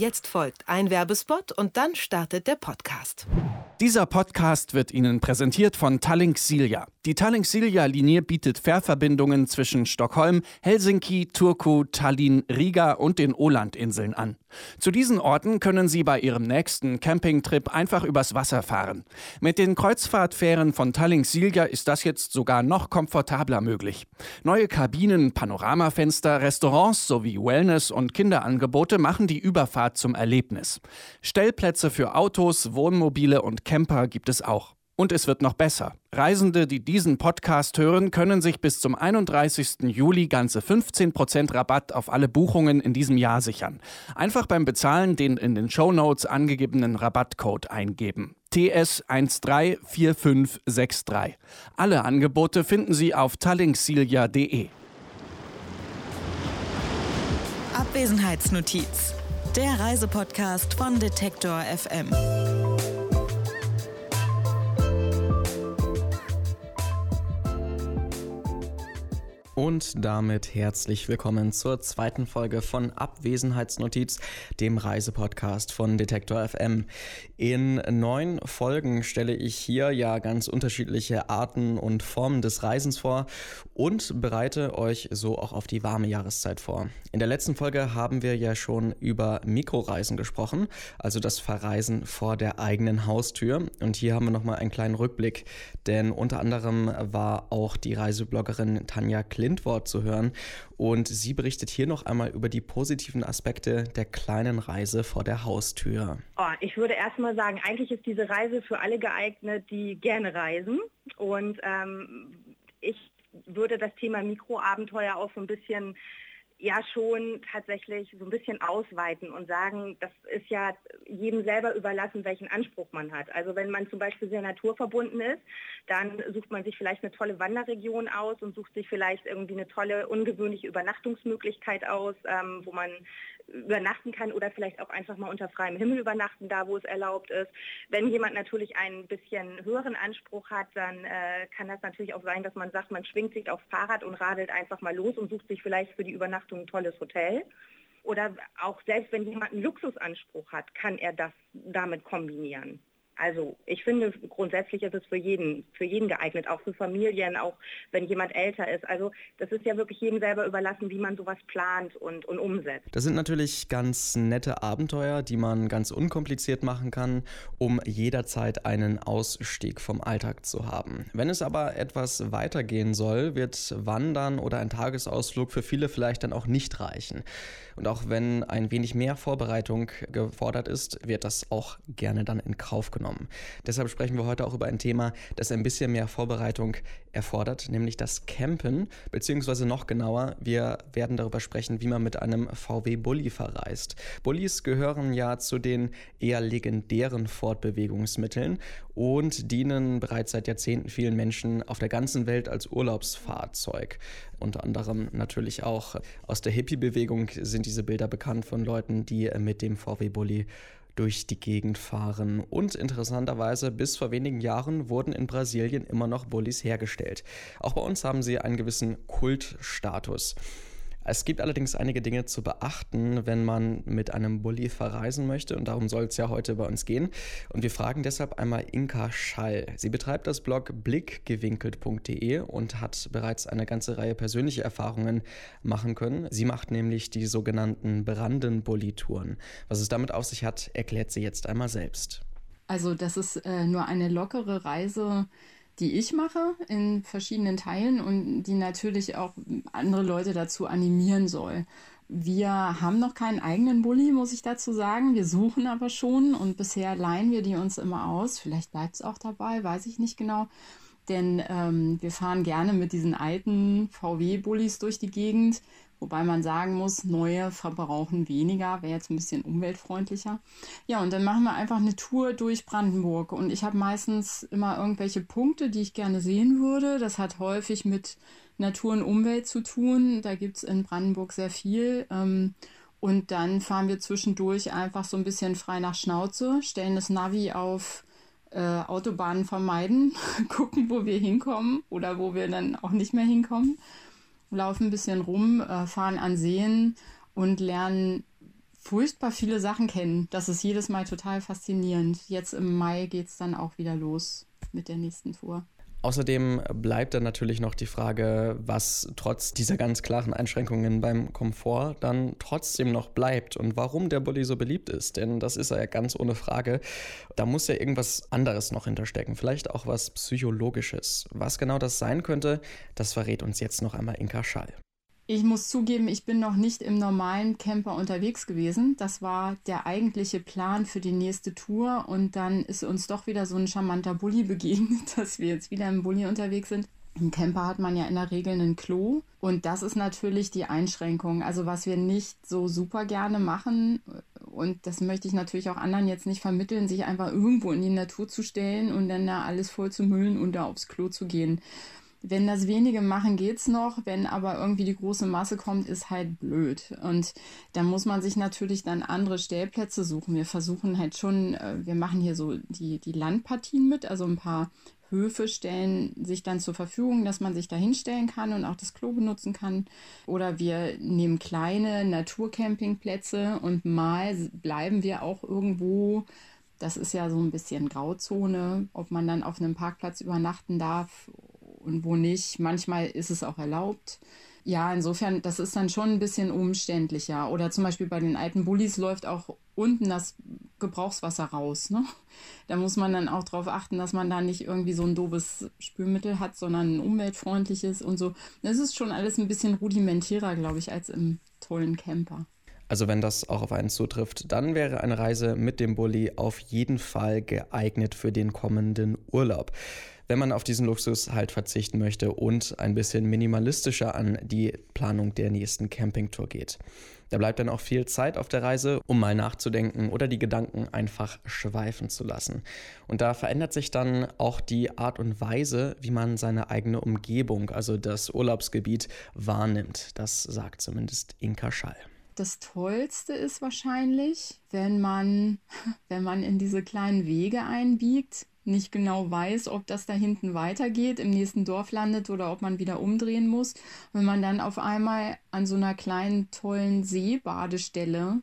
Jetzt folgt ein Werbespot und dann startet der Podcast. Dieser Podcast wird Ihnen präsentiert von Tallink Silja. Die Tallink Silja Linie bietet Fährverbindungen zwischen Stockholm, Helsinki, Turku, Tallinn, Riga und den Ålandinseln an. Zu diesen Orten können Sie bei Ihrem nächsten Campingtrip einfach übers Wasser fahren. Mit den Kreuzfahrtfähren von Tallink Silja ist das jetzt sogar noch komfortabler möglich. Neue Kabinen, Panoramafenster, Restaurants sowie Wellness- und Kinderangebote machen die Überfahrt zum Erlebnis. Stellplätze für Autos, Wohnmobile und Camper gibt es auch. Und es wird noch besser. Reisende, die diesen Podcast hören, können sich bis zum 31. Juli ganze 15% Rabatt auf alle Buchungen in diesem Jahr sichern. Einfach beim Bezahlen den in den Show Notes angegebenen Rabattcode eingeben. TS134563. Alle Angebote finden Sie auf tallinksilja.de. Abwesenheitsnotiz. Der Reisepodcast von Detektor FM. Und damit herzlich willkommen zur zweiten Folge von Abwesenheitsnotiz, dem Reisepodcast von Detektor FM. In neun Folgen stelle ich hier ja ganz unterschiedliche Arten und Formen des Reisens vor und bereite euch so auch auf die warme Jahreszeit vor. In der letzten Folge haben wir ja schon über Mikroreisen gesprochen, also das Verreisen vor der eigenen Haustür. Und hier haben wir nochmal einen kleinen Rückblick, denn unter anderem war auch die Reisebloggerin Tanja Klint Blindwort zu hören. Und sie berichtet hier noch einmal über die positiven Aspekte der kleinen Reise vor der Haustür. Oh, ich würde erstmal sagen, eigentlich ist diese Reise für alle geeignet, die gerne reisen. Und ähm, ich würde das Thema Mikroabenteuer auch so ein bisschen ja schon tatsächlich so ein bisschen ausweiten und sagen, das ist ja jedem selber überlassen, welchen Anspruch man hat. Also wenn man zum Beispiel sehr naturverbunden ist, dann sucht man sich vielleicht eine tolle Wanderregion aus und sucht sich vielleicht irgendwie eine tolle, ungewöhnliche Übernachtungsmöglichkeit aus, ähm, wo man übernachten kann oder vielleicht auch einfach mal unter freiem Himmel übernachten, da wo es erlaubt ist. Wenn jemand natürlich einen bisschen höheren Anspruch hat, dann äh, kann das natürlich auch sein, dass man sagt, man schwingt sich aufs Fahrrad und radelt einfach mal los und sucht sich vielleicht für die Übernachtung ein tolles Hotel. Oder auch selbst wenn jemand einen Luxusanspruch hat, kann er das damit kombinieren. Also ich finde, grundsätzlich ist es für jeden, für jeden geeignet, auch für Familien, auch wenn jemand älter ist. Also das ist ja wirklich jedem selber überlassen, wie man sowas plant und, und umsetzt. Das sind natürlich ganz nette Abenteuer, die man ganz unkompliziert machen kann, um jederzeit einen Ausstieg vom Alltag zu haben. Wenn es aber etwas weitergehen soll, wird Wandern oder ein Tagesausflug für viele vielleicht dann auch nicht reichen. Und auch wenn ein wenig mehr Vorbereitung gefordert ist, wird das auch gerne dann in Kauf genommen genommen. Deshalb sprechen wir heute auch über ein Thema, das ein bisschen mehr Vorbereitung erfordert, nämlich das Campen, beziehungsweise noch genauer, wir werden darüber sprechen, wie man mit einem VW-Bulli verreist. Bullis gehören ja zu den eher legendären Fortbewegungsmitteln und dienen bereits seit Jahrzehnten vielen Menschen auf der ganzen Welt als Urlaubsfahrzeug. Unter anderem natürlich auch aus der Hippie-Bewegung sind diese Bilder bekannt von Leuten, die mit dem VW-Bulli durch die Gegend fahren. Und interessanterweise, bis vor wenigen Jahren wurden in Brasilien immer noch Bullis hergestellt. Auch bei uns haben sie einen gewissen Kultstatus. Es gibt allerdings einige Dinge zu beachten, wenn man mit einem Bulli verreisen möchte und darum soll es ja heute bei uns gehen. Und wir fragen deshalb einmal Inka Schall. Sie betreibt das Blog blickgewinkelt.de und hat bereits eine ganze Reihe persönlicher Erfahrungen machen können. Sie macht nämlich die sogenannten Brandenbulli-Touren. Was es damit auf sich hat, erklärt sie jetzt einmal selbst. Also das ist äh, nur eine lockere Reise die ich mache in verschiedenen Teilen und die natürlich auch andere Leute dazu animieren soll. Wir haben noch keinen eigenen Bulli, muss ich dazu sagen. Wir suchen aber schon und bisher leihen wir die uns immer aus. Vielleicht bleibt es auch dabei, weiß ich nicht genau. Denn ähm, wir fahren gerne mit diesen alten VW-Bullis durch die Gegend Wobei man sagen muss, neue verbrauchen weniger, wäre jetzt ein bisschen umweltfreundlicher. Ja, und dann machen wir einfach eine Tour durch Brandenburg. Und ich habe meistens immer irgendwelche Punkte, die ich gerne sehen würde. Das hat häufig mit Natur und Umwelt zu tun. Da gibt es in Brandenburg sehr viel. Ähm, und dann fahren wir zwischendurch einfach so ein bisschen frei nach Schnauze, stellen das Navi auf äh, Autobahnen vermeiden, gucken, wo wir hinkommen oder wo wir dann auch nicht mehr hinkommen laufen ein bisschen rum, äh, fahren an Seen und lernen furchtbar viele Sachen kennen. Das ist jedes Mal total faszinierend. Jetzt im Mai geht es dann auch wieder los mit der nächsten Tour. Außerdem bleibt dann natürlich noch die Frage, was trotz dieser ganz klaren Einschränkungen beim Komfort dann trotzdem noch bleibt und warum der Bulli so beliebt ist. Denn das ist ja ganz ohne Frage. Da muss ja irgendwas anderes noch hinterstecken, vielleicht auch was Psychologisches. Was genau das sein könnte, das verrät uns jetzt noch einmal Inka Schall. Ich muss zugeben, ich bin noch nicht im normalen Camper unterwegs gewesen. Das war der eigentliche Plan für die nächste Tour und dann ist uns doch wieder so ein charmanter Bulli begegnet, dass wir jetzt wieder im Bulli unterwegs sind. Im Camper hat man ja in der Regel ein Klo und das ist natürlich die Einschränkung. Also was wir nicht so super gerne machen und das möchte ich natürlich auch anderen jetzt nicht vermitteln, sich einfach irgendwo in die Natur zu stellen und dann da alles voll zu müllen und da aufs Klo zu gehen. Wenn das wenige machen, geht's noch. Wenn aber irgendwie die große Masse kommt, ist halt blöd. Und da muss man sich natürlich dann andere Stellplätze suchen. Wir versuchen halt schon, äh, wir machen hier so die, die Landpartien mit, also ein paar Höfe stellen sich dann zur Verfügung, dass man sich da hinstellen kann und auch das Klo benutzen kann. Oder wir nehmen kleine Naturcampingplätze und mal bleiben wir auch irgendwo. Das ist ja so ein bisschen Grauzone, ob man dann auf einem Parkplatz übernachten darf und wo nicht. Manchmal ist es auch erlaubt. Ja, insofern, das ist dann schon ein bisschen umständlicher. Oder zum Beispiel bei den alten Bullis läuft auch unten das Gebrauchswasser raus. Ne? Da muss man dann auch darauf achten, dass man da nicht irgendwie so ein doofes Spülmittel hat, sondern ein umweltfreundliches und so. Das ist schon alles ein bisschen rudimentärer, glaube ich, als im tollen Camper. Also wenn das auch auf einen zutrifft, dann wäre eine Reise mit dem Bulli auf jeden Fall geeignet für den kommenden Urlaub wenn man auf diesen Luxus halt verzichten möchte und ein bisschen minimalistischer an die Planung der nächsten Campingtour geht. Da bleibt dann auch viel Zeit auf der Reise, um mal nachzudenken oder die Gedanken einfach schweifen zu lassen. Und da verändert sich dann auch die Art und Weise, wie man seine eigene Umgebung, also das Urlaubsgebiet, wahrnimmt. Das sagt zumindest Inka Schall das Tollste ist wahrscheinlich, wenn man, wenn man in diese kleinen Wege einbiegt nicht genau weiß, ob das da hinten weitergeht, im nächsten Dorf landet oder ob man wieder umdrehen muss. Wenn man dann auf einmal an so einer kleinen, tollen Seebadestelle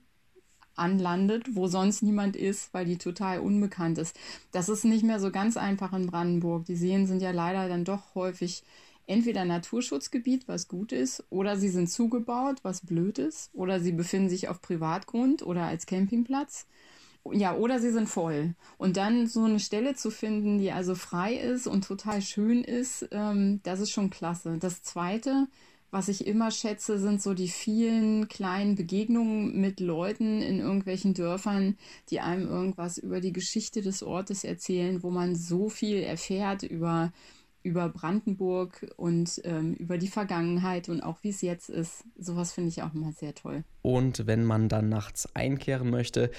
anlandet, wo sonst niemand ist, weil die total unbekannt ist. Das ist nicht mehr so ganz einfach in Brandenburg. Die Seen sind ja leider dann doch häufig entweder Naturschutzgebiet, was gut ist, oder sie sind zugebaut, was blöd ist, oder sie befinden sich auf Privatgrund oder als Campingplatz ja, oder sie sind voll. Und dann so eine Stelle zu finden, die also frei ist und total schön ist, ähm, das ist schon klasse. Das Zweite, was ich immer schätze, sind so die vielen kleinen Begegnungen mit Leuten in irgendwelchen Dörfern, die einem irgendwas über die Geschichte des Ortes erzählen, wo man so viel erfährt über über Brandenburg und ähm, über die Vergangenheit und auch wie es jetzt ist. Sowas finde ich auch immer sehr toll. Und wenn man dann nachts einkehren möchte,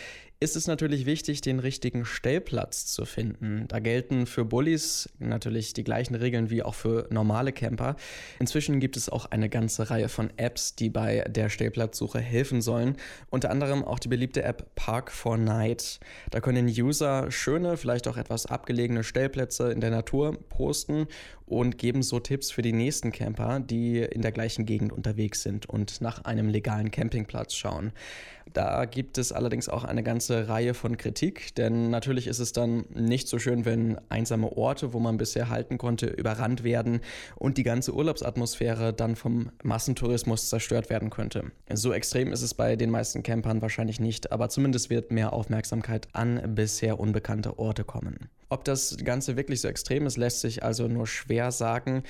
ist es natürlich wichtig, den richtigen Stellplatz zu finden. Da gelten für Bullis natürlich die gleichen Regeln wie auch für normale Camper. Inzwischen gibt es auch eine ganze Reihe von Apps, die bei der Stellplatzsuche helfen sollen. Unter anderem auch die beliebte App Park for Night. Da können User schöne, vielleicht auch etwas abgelegene Stellplätze in der Natur posten und geben so Tipps für die nächsten Camper, die in der gleichen Gegend unterwegs sind und nach einem legalen Campingplatz schauen. Da gibt es allerdings auch eine ganze Reihe von Kritik, denn natürlich ist es dann nicht so schön, wenn einsame Orte, wo man bisher halten konnte, überrannt werden und die ganze Urlaubsatmosphäre dann vom Massentourismus zerstört werden könnte. So extrem ist es bei den meisten Campern wahrscheinlich nicht, aber zumindest wird mehr Aufmerksamkeit an bisher unbekannte Orte kommen. Ob das Ganze wirklich so extrem ist, lässt sich also nur schwer sagen.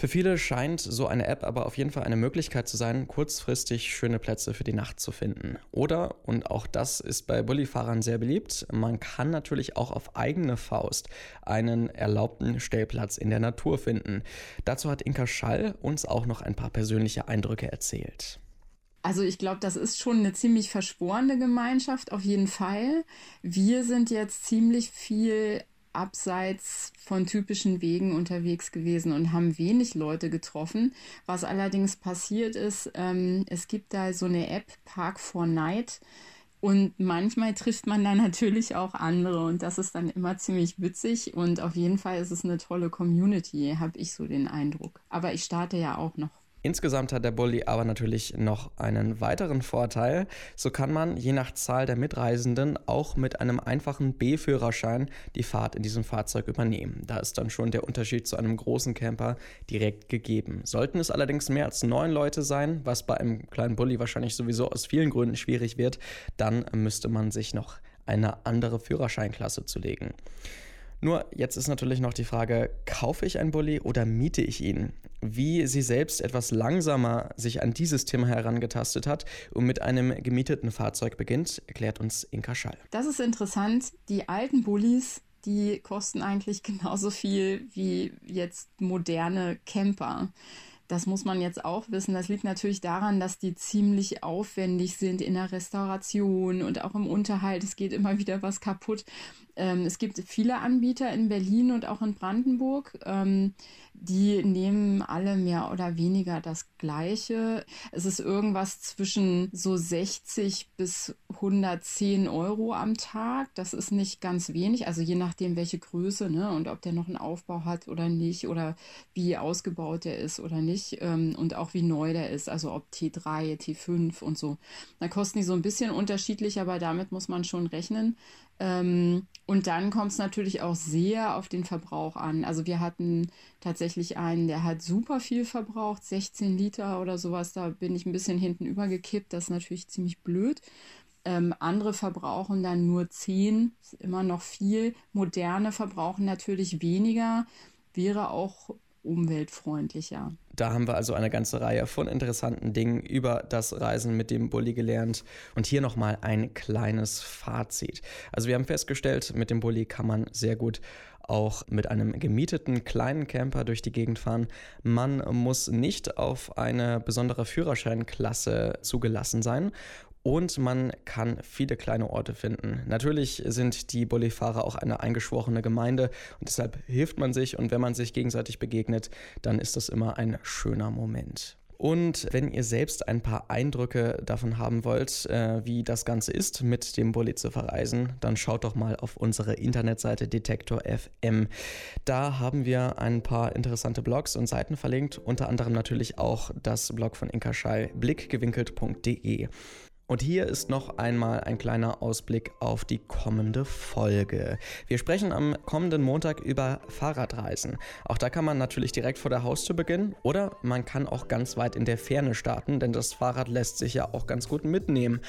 Für viele scheint so eine App aber auf jeden Fall eine Möglichkeit zu sein, kurzfristig schöne Plätze für die Nacht zu finden. Oder, und auch das ist bei Bulli-Fahrern sehr beliebt, man kann natürlich auch auf eigene Faust einen erlaubten Stellplatz in der Natur finden. Dazu hat Inka Schall uns auch noch ein paar persönliche Eindrücke erzählt. Also ich glaube, das ist schon eine ziemlich versporene Gemeinschaft, auf jeden Fall. Wir sind jetzt ziemlich viel abseits von typischen Wegen unterwegs gewesen und haben wenig Leute getroffen. Was allerdings passiert ist, ähm, es gibt da so eine App, Park for Night. Und manchmal trifft man da natürlich auch andere und das ist dann immer ziemlich witzig und auf jeden Fall ist es eine tolle Community, habe ich so den Eindruck. Aber ich starte ja auch noch. Insgesamt hat der Bulli aber natürlich noch einen weiteren Vorteil. So kann man je nach Zahl der Mitreisenden auch mit einem einfachen B-Führerschein die Fahrt in diesem Fahrzeug übernehmen. Da ist dann schon der Unterschied zu einem großen Camper direkt gegeben. Sollten es allerdings mehr als neun Leute sein, was bei einem kleinen Bulli wahrscheinlich sowieso aus vielen Gründen schwierig wird, dann müsste man sich noch eine andere Führerscheinklasse zulegen. Nur jetzt ist natürlich noch die Frage, kaufe ich einen Bulli oder miete ich ihn? Wie sie selbst etwas langsamer sich an dieses Thema herangetastet hat und mit einem gemieteten Fahrzeug beginnt, erklärt uns Inka Schall. Das ist interessant. Die alten Bullis, die kosten eigentlich genauso viel wie jetzt moderne Camper. Das muss man jetzt auch wissen. Das liegt natürlich daran, dass die ziemlich aufwendig sind in der Restauration und auch im Unterhalt. Es geht immer wieder was kaputt. Ähm, es gibt viele Anbieter in Berlin und auch in Brandenburg. Ähm, die nehmen alle mehr oder weniger das Gleiche. Es ist irgendwas zwischen so 60 bis 110 Euro am Tag. Das ist nicht ganz wenig, also je nachdem, welche Größe ne, und ob der noch einen Aufbau hat oder nicht oder wie ausgebaut der ist oder nicht ähm, und auch wie neu der ist, also ob T3, T5 und so. Da kosten die so ein bisschen unterschiedlich, aber damit muss man schon rechnen. Ähm, und dann kommt es natürlich auch sehr auf den Verbrauch an. Also wir hatten tatsächlich einen, der hat super viel verbraucht, 16 Liter oder sowas. Da bin ich ein bisschen hinten übergekippt. Das ist natürlich ziemlich blöd. Ähm, andere verbrauchen dann nur 10, ist immer noch viel. Moderne verbrauchen natürlich weniger, wäre auch umweltfreundlicher. Da haben wir also eine ganze Reihe von interessanten Dingen über das Reisen mit dem Bulli gelernt. Und hier nochmal ein kleines Fazit. Also wir haben festgestellt, mit dem Bulli kann man sehr gut auch mit einem gemieteten kleinen Camper durch die Gegend fahren. Man muss nicht auf eine besondere Führerscheinklasse zugelassen sein und man kann viele kleine Orte finden. Natürlich sind die Bulli-Fahrer auch eine eingeschworene Gemeinde und deshalb hilft man sich und wenn man sich gegenseitig begegnet, dann ist das immer ein schöner Moment. Und wenn ihr selbst ein paar Eindrücke davon haben wollt, äh, wie das Ganze ist, mit dem Bulli zu verreisen, dann schaut doch mal auf unsere Internetseite Detektor FM. Da haben wir ein paar interessante Blogs und Seiten verlinkt, unter anderem natürlich auch das Blog von Inka Schall, blickgewinkelt.de. Und hier ist noch einmal ein kleiner Ausblick auf die kommende Folge. Wir sprechen am kommenden Montag über Fahrradreisen. Auch da kann man natürlich direkt vor der Haustür beginnen oder man kann auch ganz weit in der Ferne starten, denn das Fahrrad lässt sich ja auch ganz gut mitnehmen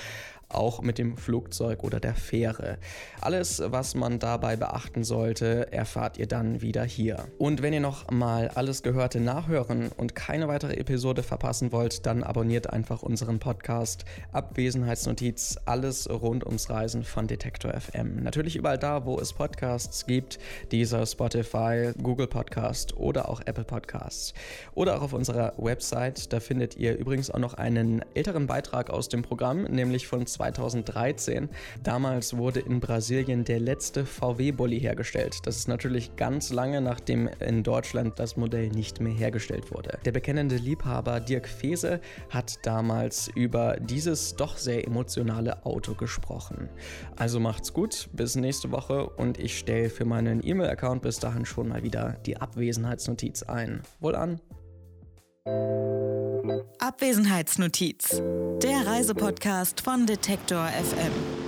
auch mit dem Flugzeug oder der Fähre. Alles, was man dabei beachten sollte, erfahrt ihr dann wieder hier. Und wenn ihr noch mal alles Gehörte nachhören und keine weitere Episode verpassen wollt, dann abonniert einfach unseren Podcast Abwesenheitsnotiz, alles rund ums Reisen von Detektor FM. Natürlich überall da, wo es Podcasts gibt, dieser Spotify, Google Podcast oder auch Apple Podcasts. Oder auch auf unserer Website, da findet ihr übrigens auch noch einen älteren Beitrag aus dem Programm, nämlich von 2013. Damals wurde in Brasilien der letzte VW-Bully hergestellt. Das ist natürlich ganz lange nachdem in Deutschland das Modell nicht mehr hergestellt wurde. Der bekennende Liebhaber Dirk Fese hat damals über dieses doch sehr emotionale Auto gesprochen. Also macht's gut, bis nächste Woche und ich stelle für meinen E-Mail-Account bis dahin schon mal wieder die Abwesenheitsnotiz ein. Wohl an! Abwesenheitsnotiz, der Reisepodcast von Detektor FM.